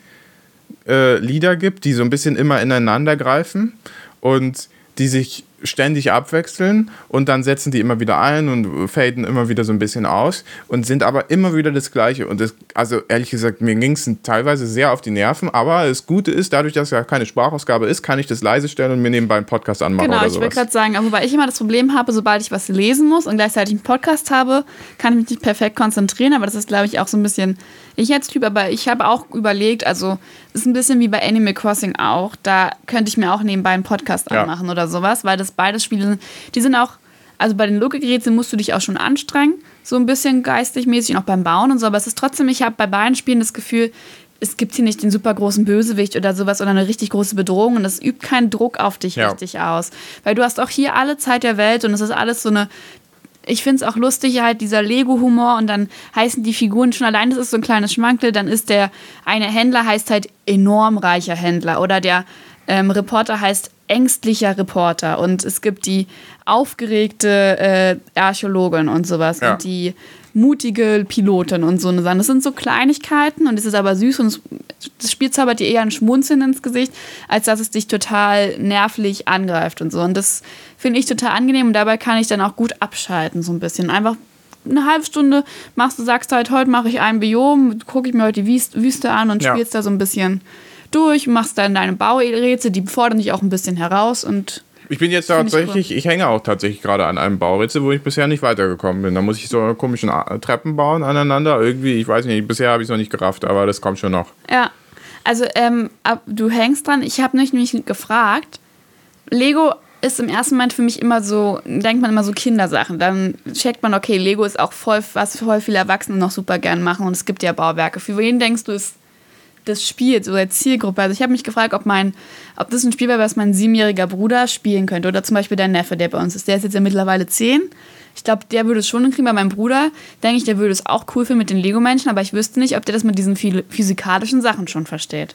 äh, Lieder gibt, die so ein bisschen immer ineinander greifen und die sich ständig abwechseln und dann setzen die immer wieder ein und faden immer wieder so ein bisschen aus und sind aber immer wieder das Gleiche. Und das, also ehrlich gesagt, mir ging es teilweise sehr auf die Nerven, aber das Gute ist, dadurch, dass ja keine Sprachausgabe ist, kann ich das leise stellen und mir nebenbei einen Podcast anmachen. Genau, ich wollte gerade sagen, wobei ich immer das Problem habe, sobald ich was lesen muss und gleichzeitig einen Podcast habe, kann ich mich nicht perfekt konzentrieren, aber das ist, glaube ich, auch so ein bisschen ich Typ, aber ich habe auch überlegt, also es ist ein bisschen wie bei Animal Crossing auch, da könnte ich mir auch nebenbei einen Podcast ja. anmachen oder sowas, weil das beides Spiele sind, die sind auch, also bei den Logikrätseln musst du dich auch schon anstrengen, so ein bisschen geistig mäßig, auch beim Bauen und so, aber es ist trotzdem, ich habe bei beiden Spielen das Gefühl, es gibt hier nicht den super großen Bösewicht oder sowas oder eine richtig große Bedrohung und das übt keinen Druck auf dich ja. richtig aus. Weil du hast auch hier alle Zeit der Welt und es ist alles so eine ich finde es auch lustig, halt dieser Lego-Humor und dann heißen die Figuren schon allein, das ist so ein kleines Schmankel, dann ist der eine Händler heißt halt enorm reicher Händler oder der ähm, Reporter heißt ängstlicher Reporter und es gibt die aufgeregte äh, Archäologin und sowas ja. und die mutige Pilotin und so eine Sache. Das sind so Kleinigkeiten und es ist aber süß und das Spiel zaubert dir eher ein Schmunzeln ins Gesicht, als dass es dich total nervlich angreift und so. Und das finde ich total angenehm und dabei kann ich dann auch gut abschalten, so ein bisschen. Einfach eine halbe Stunde machst du, sagst halt, heute mache ich ein Biom, gucke ich mir heute die Wüste an und ja. spielst da so ein bisschen durch, machst dann deine Baurätsel, die fordern dich auch ein bisschen heraus und ich bin jetzt tatsächlich, ich, ich, hänge auch tatsächlich gerade an einem Baurätsel, wo ich bisher nicht weitergekommen bin. Da muss ich so komischen Treppen bauen aneinander. Irgendwie, ich weiß nicht, bisher habe ich es noch nicht gerafft, aber das kommt schon noch. Ja, also ähm, du hängst dran. Ich habe mich gefragt, Lego ist im ersten Moment für mich immer so, denkt man immer so Kindersachen. Dann checkt man, okay, Lego ist auch voll, was voll viele Erwachsene noch super gern machen und es gibt ja Bauwerke. Für wen denkst du, ist das Spiel, so der Zielgruppe. Also ich habe mich gefragt, ob mein, ob das ein Spiel wäre, was mein siebenjähriger Bruder spielen könnte. Oder zum Beispiel der Neffe, der bei uns ist. Der ist jetzt ja mittlerweile zehn. Ich glaube, der würde es schon hinkriegen. Bei meinem Bruder denke ich, der würde es auch cool finden mit den Lego-Menschen, aber ich wüsste nicht, ob der das mit diesen physikalischen Sachen schon versteht.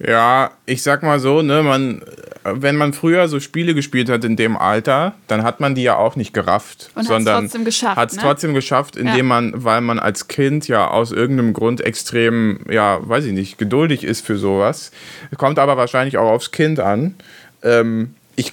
Ja, ich sag mal so, ne, man, wenn man früher so Spiele gespielt hat in dem Alter, dann hat man die ja auch nicht gerafft, Und sondern trotzdem geschafft, hat es ne? trotzdem geschafft, indem ja. man, weil man als Kind ja aus irgendeinem Grund extrem, ja, weiß ich nicht, geduldig ist für sowas. Kommt aber wahrscheinlich auch aufs Kind an. Ähm, ich,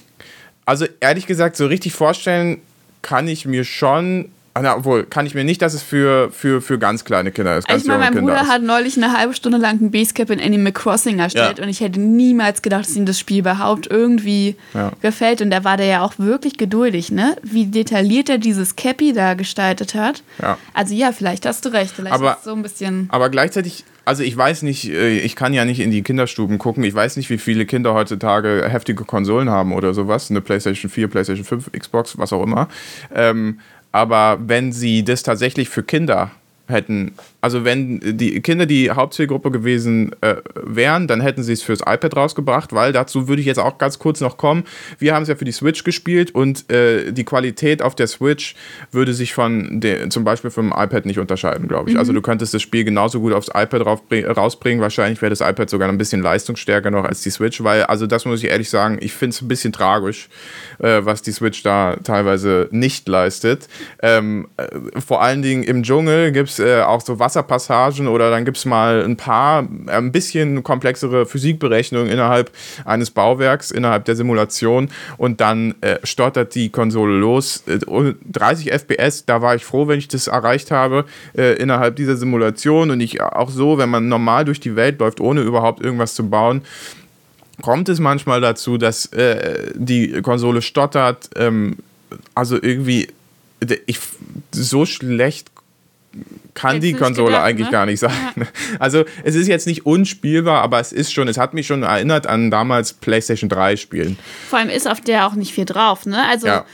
also ehrlich gesagt, so richtig vorstellen kann ich mir schon na, obwohl, kann ich mir nicht, dass es für, für, für ganz kleine Kinder ist. Ganz ich meine, mein Kinder Bruder ist. hat neulich eine halbe Stunde lang ein Basecap in Animal Crossing erstellt ja. und ich hätte niemals gedacht, dass ihm das Spiel überhaupt irgendwie ja. gefällt. Und da war der ja auch wirklich geduldig, ne? Wie detailliert er dieses Cappy da gestaltet hat. Ja. Also ja, vielleicht hast du recht. Vielleicht aber, ist so ein bisschen. Aber gleichzeitig also ich weiß nicht, äh, ich kann ja nicht in die Kinderstuben gucken. Ich weiß nicht, wie viele Kinder heutzutage heftige Konsolen haben oder sowas. Eine PlayStation 4, PlayStation 5, Xbox, was auch immer. Ähm, aber wenn sie das tatsächlich für Kinder hätten, also wenn die Kinder die Hauptzielgruppe gewesen äh, wären, dann hätten sie es fürs iPad rausgebracht, weil dazu würde ich jetzt auch ganz kurz noch kommen. Wir haben es ja für die Switch gespielt und äh, die Qualität auf der Switch würde sich von der, zum Beispiel vom iPad nicht unterscheiden, glaube ich. Mhm. Also du könntest das Spiel genauso gut aufs iPad rausbringen. Wahrscheinlich wäre das iPad sogar ein bisschen leistungsstärker noch als die Switch, weil, also das muss ich ehrlich sagen, ich finde es ein bisschen tragisch, äh, was die Switch da teilweise nicht leistet. Ähm, äh, vor allen Dingen im Dschungel gibt es äh, auch so Wasserpassagen oder dann gibt es mal ein paar äh, ein bisschen komplexere Physikberechnungen innerhalb eines Bauwerks, innerhalb der Simulation und dann äh, stottert die Konsole los. 30 äh, FPS, da war ich froh, wenn ich das erreicht habe äh, innerhalb dieser Simulation und ich auch so, wenn man normal durch die Welt läuft, ohne überhaupt irgendwas zu bauen, kommt es manchmal dazu, dass äh, die Konsole stottert. Ähm, also irgendwie, ich, so schlecht kann die Konsole gedacht, eigentlich ne? gar nicht sein. Ja. Also es ist jetzt nicht unspielbar, aber es ist schon, es hat mich schon erinnert an damals PlayStation 3 Spielen. Vor allem ist auf der auch nicht viel drauf, ne? Also ja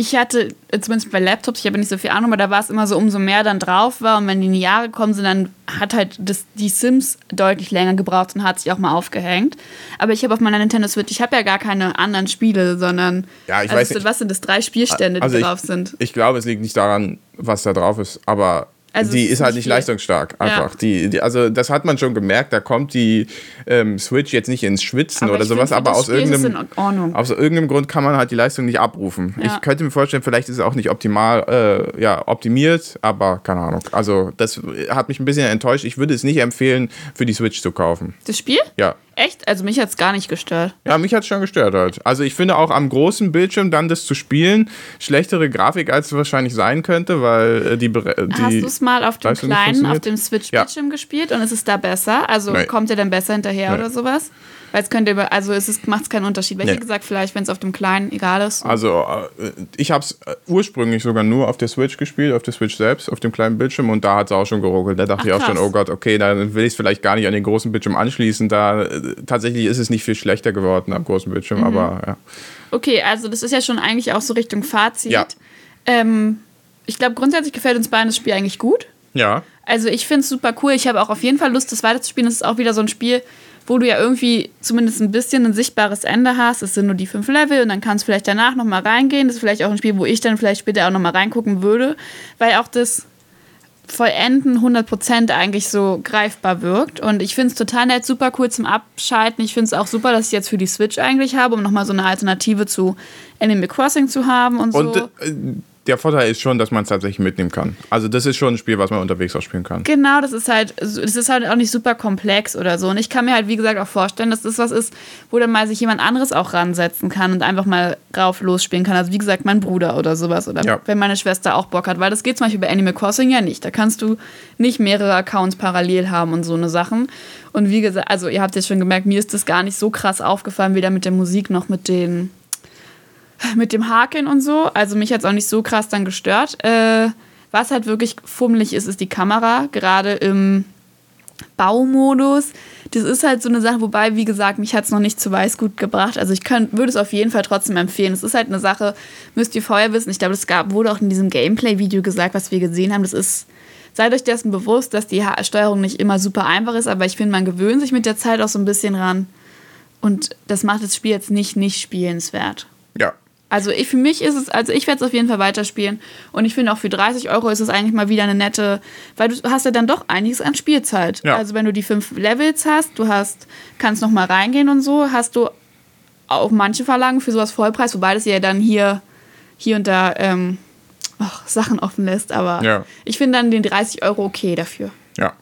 ich hatte, zumindest bei Laptops, ich habe nicht so viel Ahnung, aber da war es immer so, umso mehr dann drauf war und wenn die in die Jahre gekommen sind, dann hat halt das, die Sims deutlich länger gebraucht und hat sich auch mal aufgehängt. Aber ich habe auf meiner Nintendo Switch, ich habe ja gar keine anderen Spiele, sondern ja, ich also weiß nicht. was sind das, drei Spielstände, die also drauf ich, sind? Ich glaube, es liegt nicht daran, was da drauf ist, aber also die ist, halt nicht viel. leistungsstark, einfach. Ja. Die, die, also das hat man schon gemerkt, da kommt die ähm, Switch jetzt nicht ins Schwitzen aber oder sowas, aber aus irgendeinem, aus irgendeinem Grund kann man halt die Leistung nicht abrufen. Ja. Ich könnte mir vorstellen, vielleicht ist es auch nicht optimal äh, ja, optimiert, aber keine Ahnung. Also das hat mich ein bisschen enttäuscht. Ich würde es nicht empfehlen, für die Switch zu kaufen. Das Spiel? Ja. Echt? Also mich hat es gar nicht gestört. Ja, mich hat es schon gestört halt. Also ich finde auch am großen Bildschirm dann das zu spielen, schlechtere Grafik als es wahrscheinlich sein könnte, weil äh, die, die Hast du es mal auf dem kleinen, auf dem Switch-Bildschirm ja. gespielt und ist es da besser? Also nee. kommt ihr dann besser hinterher nee. oder sowas? Weil es könnte, also es macht es keinen Unterschied. Weil nee. ich gesagt, vielleicht, wenn es auf dem kleinen egal ist. Also äh, ich habe es äh, ursprünglich sogar nur auf der Switch gespielt, auf der Switch selbst, auf dem kleinen Bildschirm und da hat es auch schon geruckelt. Da dachte Ach, ich auch schon, oh Gott, okay, dann will ich es vielleicht gar nicht an den großen Bildschirm anschließen. Da äh, tatsächlich ist es nicht viel schlechter geworden am großen Bildschirm, mhm. aber ja. Okay, also das ist ja schon eigentlich auch so Richtung Fazit. Ja. Ähm, ich glaube, grundsätzlich gefällt uns beiden das Spiel eigentlich gut. Ja. Also ich finde es super cool. Ich habe auch auf jeden Fall Lust, das weiterzuspielen. Das ist auch wieder so ein Spiel, wo du ja irgendwie zumindest ein bisschen ein sichtbares Ende hast. Es sind nur die fünf Level und dann kannst du vielleicht danach nochmal reingehen. Das ist vielleicht auch ein Spiel, wo ich dann vielleicht später auch nochmal reingucken würde, weil auch das Vollenden 100% eigentlich so greifbar wirkt. Und ich finde es total nett, super cool zum Abschalten. Ich finde es auch super, dass ich jetzt für die Switch eigentlich habe, um nochmal so eine Alternative zu Animal Crossing zu haben und, und so. Äh, der Vorteil ist schon, dass man es tatsächlich mitnehmen kann. Also das ist schon ein Spiel, was man unterwegs auch spielen kann. Genau, das ist halt, das ist halt auch nicht super komplex oder so. Und ich kann mir halt, wie gesagt, auch vorstellen, dass das was ist, wo dann mal sich jemand anderes auch ransetzen kann und einfach mal rauf losspielen kann. Also wie gesagt, mein Bruder oder sowas. Oder ja. wenn meine Schwester auch Bock hat. Weil das geht zum Beispiel bei Animal Crossing ja nicht. Da kannst du nicht mehrere Accounts parallel haben und so eine Sachen. Und wie gesagt, also ihr habt jetzt schon gemerkt, mir ist das gar nicht so krass aufgefallen, weder mit der Musik noch mit den mit dem Haken und so. Also mich hat es auch nicht so krass dann gestört. Äh, was halt wirklich fummelig ist, ist die Kamera, gerade im Baumodus. Das ist halt so eine Sache, wobei, wie gesagt, mich hat es noch nicht zu Weißgut gebracht. Also ich würde es auf jeden Fall trotzdem empfehlen. Es ist halt eine Sache, müsst ihr vorher wissen. Ich glaube, es wurde auch in diesem Gameplay-Video gesagt, was wir gesehen haben. Das ist seid euch dessen bewusst, dass die Steuerung nicht immer super einfach ist, aber ich finde, man gewöhnt sich mit der Zeit auch so ein bisschen ran. Und das macht das Spiel jetzt nicht nicht spielenswert. Ja. Also ich, für mich ist es, also ich werde es auf jeden Fall weiterspielen. Und ich finde auch für 30 Euro ist es eigentlich mal wieder eine nette, weil du hast ja dann doch einiges an Spielzeit. Ja. Also wenn du die fünf Levels hast, du hast, kannst noch mal reingehen und so, hast du auch manche Verlagen für sowas Vollpreis, wobei das ja dann hier, hier und da ähm, ach, Sachen offen lässt. Aber Ja. ich finde dann den 30 Euro okay dafür. Ja.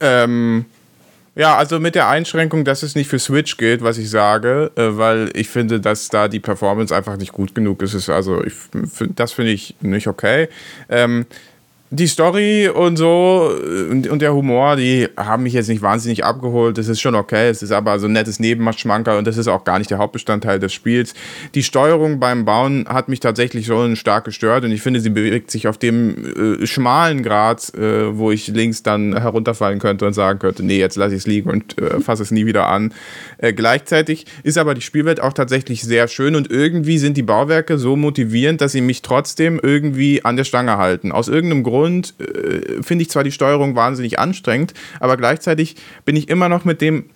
Ähm, ja, also mit der Einschränkung, dass es nicht für Switch gilt, was ich sage, äh, weil ich finde, dass da die Performance einfach nicht gut genug ist. Also, ich, das finde ich nicht okay. Ähm, die Story und so äh, und, und der Humor, die haben mich jetzt nicht wahnsinnig abgeholt. Das ist schon okay. Es ist aber so ein nettes Nebenschmanker und das ist auch gar nicht der Hauptbestandteil des Spiels. Die Steuerung beim Bauen hat mich tatsächlich schon stark gestört und ich finde, sie bewegt sich auf dem äh, schmalen Grad, äh, wo ich links dann herunterfallen könnte und sagen könnte, nee, jetzt lasse ich es liegen und äh, fasse es nie wieder an. Äh, gleichzeitig ist aber die Spielwelt auch tatsächlich sehr schön und irgendwie sind die Bauwerke so motivierend, dass sie mich trotzdem irgendwie an der Stange halten. Aus irgendeinem Grund äh, finde ich zwar die Steuerung wahnsinnig anstrengend, aber gleichzeitig bin ich immer noch mit dem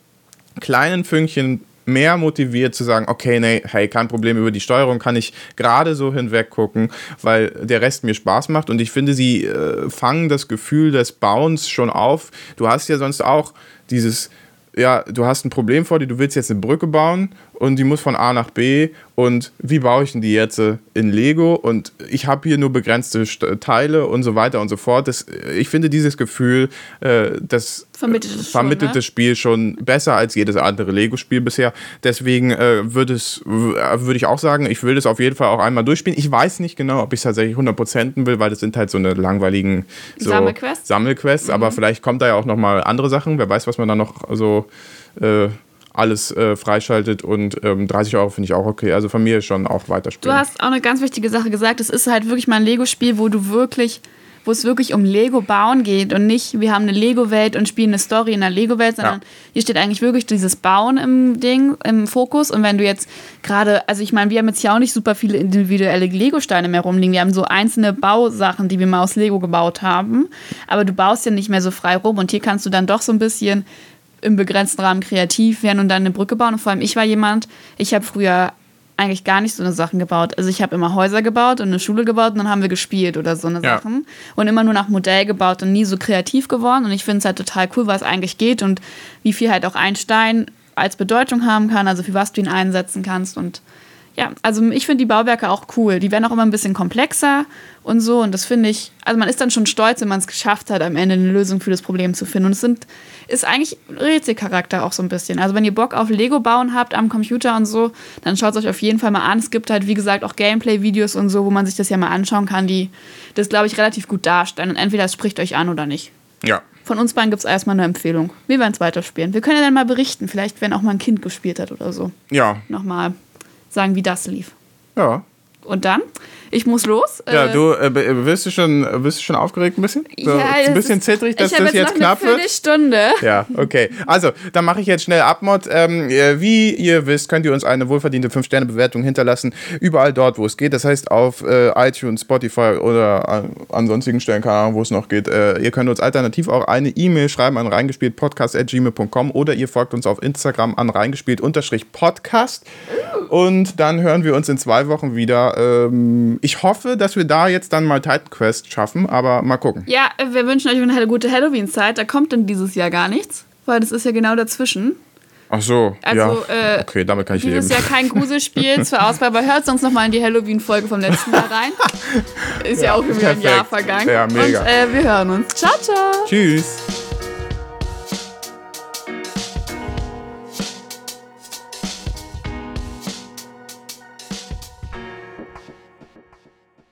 kleinen Fünkchen mehr motiviert zu sagen, okay, nee, hey, kein Problem, über die Steuerung kann ich gerade so hinweg gucken, weil der Rest mir Spaß macht und ich finde, sie äh, fangen das Gefühl des Bauens schon auf. Du hast ja sonst auch dieses, ja, du hast ein Problem vor dir, du willst jetzt eine Brücke bauen und die muss von A nach B und wie baue ich denn die jetzt äh, in Lego und ich habe hier nur begrenzte St- Teile und so weiter und so fort. Das, ich finde dieses Gefühl, äh, das Vermittelt es schon, vermittelt ne? das Spiel schon besser als jedes andere Lego-Spiel bisher. Deswegen äh, würde es, w- äh, würde ich auch sagen, ich will das auf jeden Fall auch einmal durchspielen. Ich weiß nicht genau, ob ich es tatsächlich 100% will, weil das sind halt so eine langweiligen so Sammelquests? Sammelquests, Mhm. aber vielleicht kommt da ja auch noch mal andere Sachen. Wer weiß, was man da noch so äh, alles äh, freischaltet und ähm, 30 Euro finde ich auch okay. Also von mir schon auch Du weiterspielen. hast auch eine ganz wichtige Sache gesagt. Es ist halt wirklich mal ein Lego-Spiel, wo du wirklich, wo es wirklich um Lego bauen geht und nicht, wir haben eine Lego-Welt und spielen eine Story in der Lego-Welt, sondern Ja. hier steht eigentlich wirklich dieses Bauen im Ding, im Fokus. Und wenn du jetzt gerade, also ich meine, wir haben jetzt ja auch nicht super viele individuelle Lego-Steine mehr rumliegen. Wir haben so einzelne Bausachen, die wir mal aus Lego gebaut haben. Aber du baust ja nicht mehr so frei rum und hier kannst du dann doch so ein bisschen im begrenzten Rahmen kreativ werden und dann eine Brücke bauen. Und vor allem, ich war jemand, ich habe früher eigentlich gar nicht so eine Sachen gebaut. Also ich habe immer Häuser gebaut und eine Schule gebaut und dann haben wir gespielt oder so eine Ja. Sachen. Und immer nur nach Modell gebaut und nie so kreativ geworden. Und ich finde es halt total cool, was eigentlich geht und wie viel halt auch ein Stein als Bedeutung haben kann, also für was du ihn einsetzen kannst. Und ja, also ich finde die Bauwerke auch cool. Die werden auch immer ein bisschen komplexer und so. Und das finde ich, also man ist dann schon stolz, wenn man es geschafft hat, am Ende eine Lösung für das Problem zu finden. Und es sind, ist eigentlich Rätselcharakter auch so ein bisschen. Also wenn ihr Bock auf Lego bauen habt am Computer und so, dann schaut es euch auf jeden Fall mal an. Es gibt halt, wie gesagt, auch Gameplay-Videos und so, wo man sich das ja mal anschauen kann, die das, glaube ich, relativ gut darstellen. Und entweder es spricht euch an oder nicht. ja. Von uns beiden gibt es erstmal eine Empfehlung. Wir werden es weiterspielen. Wir können ja dann mal berichten, vielleicht, wenn auch mal ein Kind gespielt hat oder so. Ja. Nochmal sagen, wie das lief. Ja. Und dann? Ich muss los. Ja, Äh, du äh, b- wirst du schon bist du schon aufgeregt ein bisschen? So, ja, ein bisschen ist- zittrig, dass ich das jetzt noch knapp eine wird. Viertelstunde. Ja, okay. Also, dann mache ich jetzt schnell Abmod. Ähm, äh, wie ihr wisst, könnt ihr uns eine wohlverdiente 5-Sterne-Bewertung hinterlassen. Überall dort, wo es geht. Das heißt auf äh, iTunes, Spotify oder an, an sonstigen Stellen, keine Ahnung, wo es noch geht. Äh, ihr könnt uns alternativ auch eine E-Mail schreiben an reingespieltpodcast.gmail.com oder ihr folgt uns auf Instagram an reingespielt-podcast. Und dann hören wir uns in zwei Wochen wieder. Ähm, ich hoffe, dass wir da jetzt dann mal Titan Quest schaffen, aber mal gucken. Ja, wir wünschen euch eine gute Halloween-Zeit. Da kommt dann dieses Jahr gar nichts, weil das ist ja genau dazwischen. Ach so, Also, ja. äh, okay, damit kann ich Dieses leben. Jahr kein Gruselspiel zur Auswahl, aber hört sonst noch mal in die Halloween-Folge vom letzten Jahr rein. Ist ja, Ja, auch wieder ein perfekt. Jahr vergangen. Ja, mega. Und äh, wir hören uns. Ciao, ciao. Tschüss.